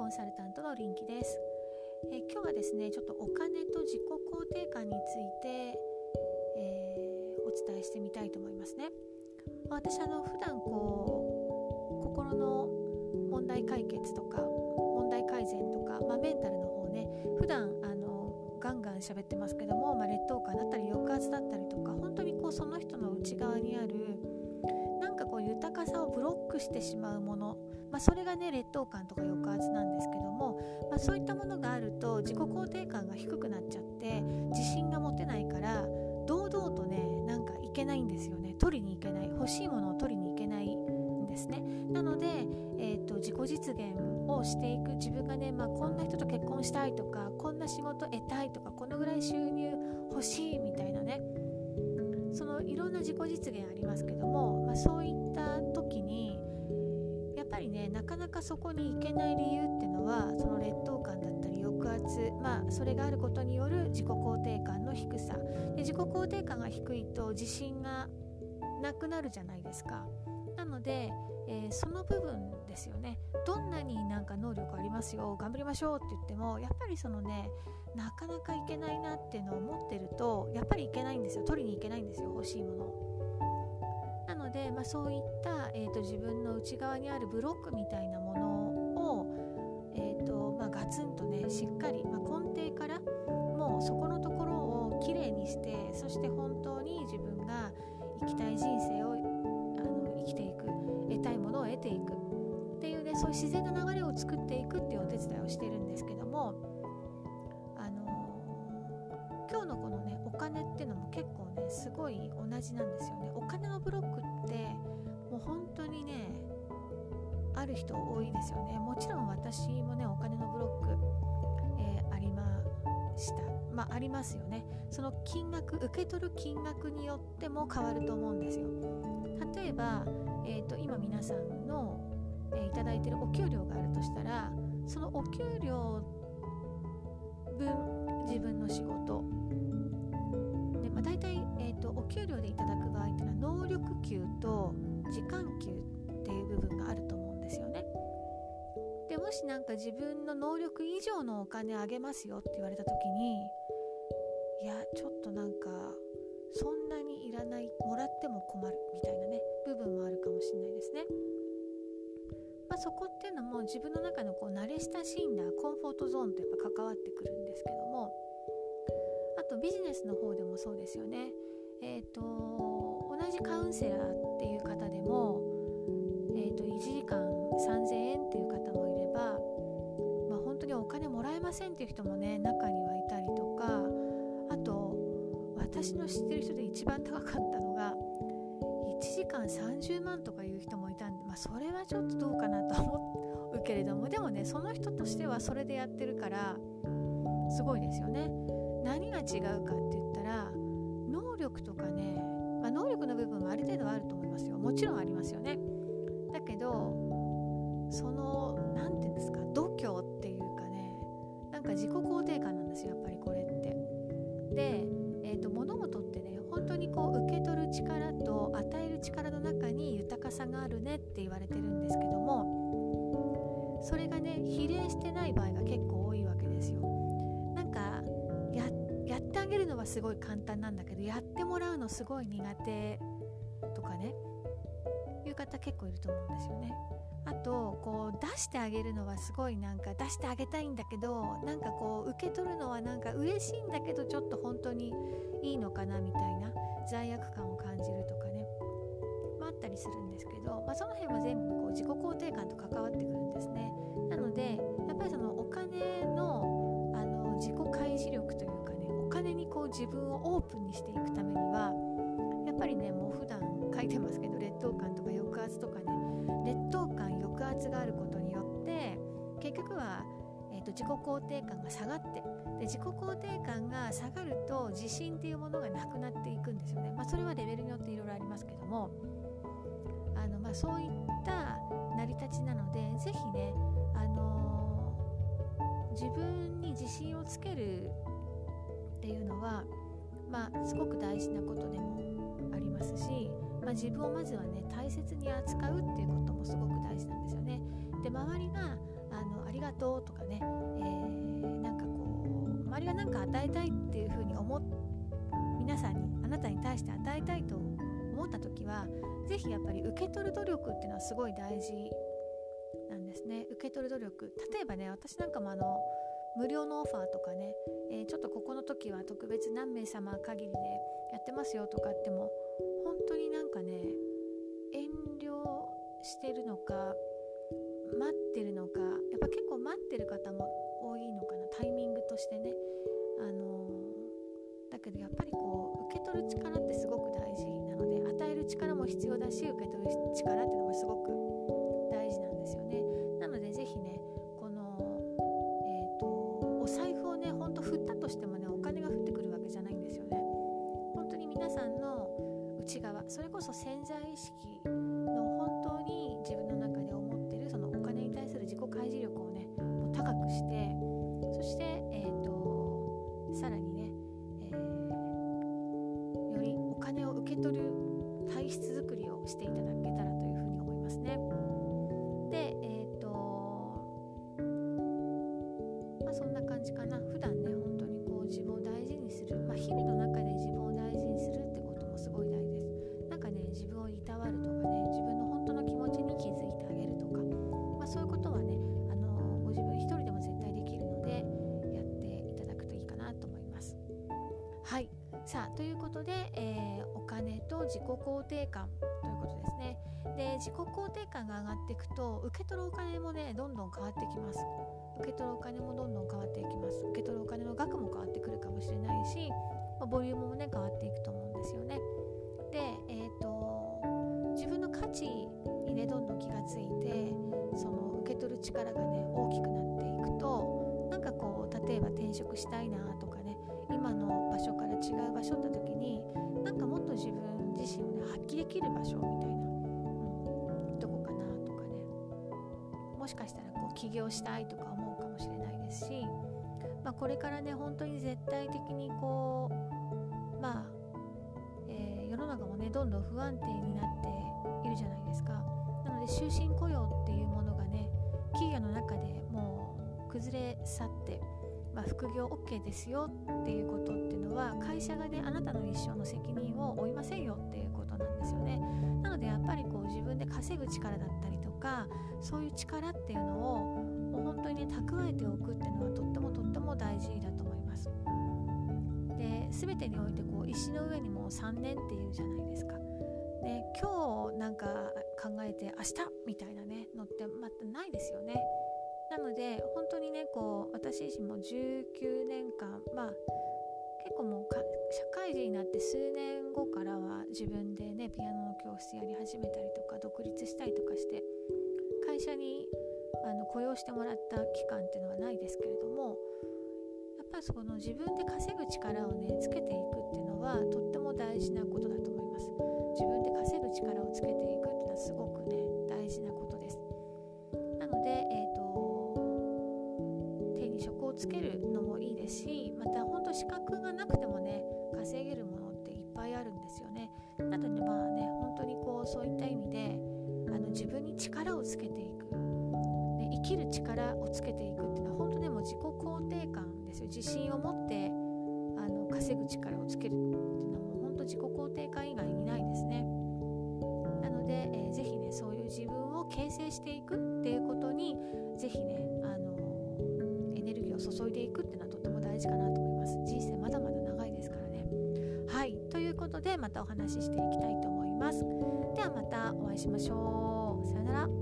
コンサルタントの臨機です、えー、今日はですねちょっとお金と自己肯定感について、えー、お伝えしてみたいと思いますね。私あの普段こう心の問題解決とか問題改善とか、まあ、メンタルの方ね普段あのガンガン喋ってますけども、まあ、劣等感だったり抑圧だったりとか本当にこうその人の内側にあるなんかこう豊かさをブロックしてしまうものまあ、それがね劣等感とか抑圧なんですけども、まあ、そういったものがあると自己肯定感が低くなっちゃって自信が持てないから堂々とねなんかいけないんですよね。取りに行けない。欲しいものを取りに行けないんですね。なので、えーと、自己実現をしていく。自分がね、まあ、こんな人と結婚したいとかこんな仕事得たいとかこのぐらい収入欲しいみたいなねそのいろんな自己実現ありますけども、まあ、そういった時にぱりねなかなかそこに行けない理由っていうのはその劣等感だったり抑圧まあそれがあることによる自己肯定感の低さ。で自己肯定感が低いと自信がなくなるじゃないですか。なので、えー、その部分ですよね。どんなになんか能力ありますよ頑張りましょうって言ってもやっぱりそのねなかなかいけないなっていうのを思ってるとやっぱりいけないんですよ。取りに行けないんですよ欲しいものなので、まあ、そういった、えーと、自分の内側にあるブロックみたいなものを、えーとまあ、ガツンとねしっかり、まあ、根底からもうそこのところをきれいにしてそして本当に自分が生きたい人生をあの生きていく得たいものを得ていく。っていうねそういう自然な流れを作っていくっていうお手伝いをしてるんですけどもあの、今日のこのねお金っていうのも結構ねすごい同じなんですよる人多いですよね。もちろん私もねお金のブロック、えー、ありました。まあありますよね。その金額受け取る金額によっても変わると思うんですよ。例えば、えーと、今皆さんの、えー、いただいてるお給料があるとしたらそのお給料分自分の仕事。で、まあ、大体、えーとお給料でいただく場合っていうのは能力給と時間給っていう部分があると思うんですよ。もしなんか自分の能力以上のお金あげますよって言われた時にいやちょっとなんかそんなにいらないもらっても困るみたいなね部分もあるかもしれないですね。まあ、そこっていうのも自分の中のこう慣れ親しんだコンフォートゾーンとやっぱ関わってくるんですけどもあとビジネスの方でもそうですよね。えーと、同じカウンセラーっていう方でも、えーと、1時間3000円っていう方もらえませんっていう人もね中にはいたりとかあと私の知ってる人で一番高かったのが1時間30万とかいう人もいたんで、まあ、それはちょっとどうかなと思うけれどもでもねその人としてはそれでやってるからすごいですよね。何が違うかって言ったら能力とかね、まあ、能力の部分もある程度はあると思いますよもちろんありますよねだけどその何て言うんですか度胸か自己肯定感なんですよやっぱりこれってで、えーと、物事ってね本当にこう受け取る力と与える力の中に豊かさがあるねって言われてるんですけどもそれがね比例してない場合が結構多いわけですよなんかやってあげるのはすごい簡単なんだけどやってもらうのすごい苦手とかねいう方結構いると思うんですよね。あと出してあげるのはすごいなんか出してあげたいんだけどなんかこう受け取るのはなんか嬉しいんだけどちょっと本当にいいのかなみたいな罪悪感を感じるとかね、まあ、あったりするんですけど、まあ、その辺は全部こう自己肯定感と関わってくるんですね。なのでやっぱりそのお金のあの自己開示力というかねお金にこう自分をオープンにしていくためにはは、えーと、自己肯定感が下がってで自己肯定感が下がると自信っていうものがなくなっていくんですよね、まあ、それはレベルによっていろいろありますけどもあの、まあ、そういった成り立ちなので是非ね、あのー、自分に自信をつけるっていうのは、まあ、すごく大事なことでもありますし、まあ、自分をまずはね大切に扱うっていうこともすごく大事なんですよね。で周りがあのありがとうとかね、えー、なんかこう周りが何か与えたいっていうふうに思っ皆さんにあなたに対して与えたいと思った時は是非やっぱり受け取る努力っていうのはすごい大事なんですね。受け取る努力。例えばね私なんかもあの無料のオファーとかね、えー、ちょっとここの時は特別何名様限りでやってますよとかっても本当になんかね遠慮してるのか待ってるのか待ってる方も多いのかな。タイミングとしてね。あのー、だけどやっぱりこう受け取る力ってすごく大事なので与える力も必要だし受け取る力っていうのもすごく大事なんですよね。なので是非ねこのえっ、ー、とお財布をねほんと振ったとしてもねお金が降ってくるわけじゃないんですよね。本当に皆さんの内側それこそ潜在意識ということで、えー、お金と自己肯定感ということですね。で自己肯定感が上がっていくと受け取るお金もねどんどん変わってきます。受け取るお金もどんどん変わっていきます。受け取るお金の額も変わってくるかもしれないし、まあ、ボリュームもね変わっていくと思うんですよね。でえっ、ー、と自分の価値にねどんどん気がついてその受け取る力がね大きくなっていくとなんかこう例えば転職したいなとかね今の場所から違う場所って時になんかもっと自分自身をね発揮できる場所みたいな、うん、どこかなとかね。もしかしたらこう起業したいとか思うかもしれないですし、まあ、これからね本当に絶対的にこうまあ、えー、世の中もねどんどん不安定になっているじゃないですか。なので終身雇用っていうものがね企業の中でもう崩れ去ってまあ、副業 OK ですよっていうことっては会社がねあなたの一生の責任を負いませんよっていうことなんですよね。なのでやっぱりこう自分で稼ぐ力だったりとかそういう力っていうのをもう本当にね蓄えておくっていうのはとってもとっても大事だと思います。で全てにおいてこう石の上にも3年っていうじゃないですか。で今日なんか考えて明日みたいなねのってまたないですよね。なので本当にねこう私自身も19年間まあ結構もう社会人になって数年後からは自分でねピアノの教室やり始めたりとか独立したりとかして会社にあの雇用してもらった期間っていうのはないですけれどもやっぱりその自分で稼ぐ力をねつけていくっていうのはとっても大事なことだと思います。自分で稼ぐ力力をつけていく、ね、生きる力をつけていくっていうのは本当でも自己肯定感ですよ。自信を持ってあの稼ぐ力をつけるっていうのはもう本当自己肯定感以外にないですね。なので、えー、ぜひねそういう自分を形成していくっていうことにぜひねあのエネルギーを注いでいくっていうのはとっても大事かなと思います。人生まだまだ長いですからね。はい。ということでまたお話ししていきたいと思います。ではまたお会いしましょう。さよなら。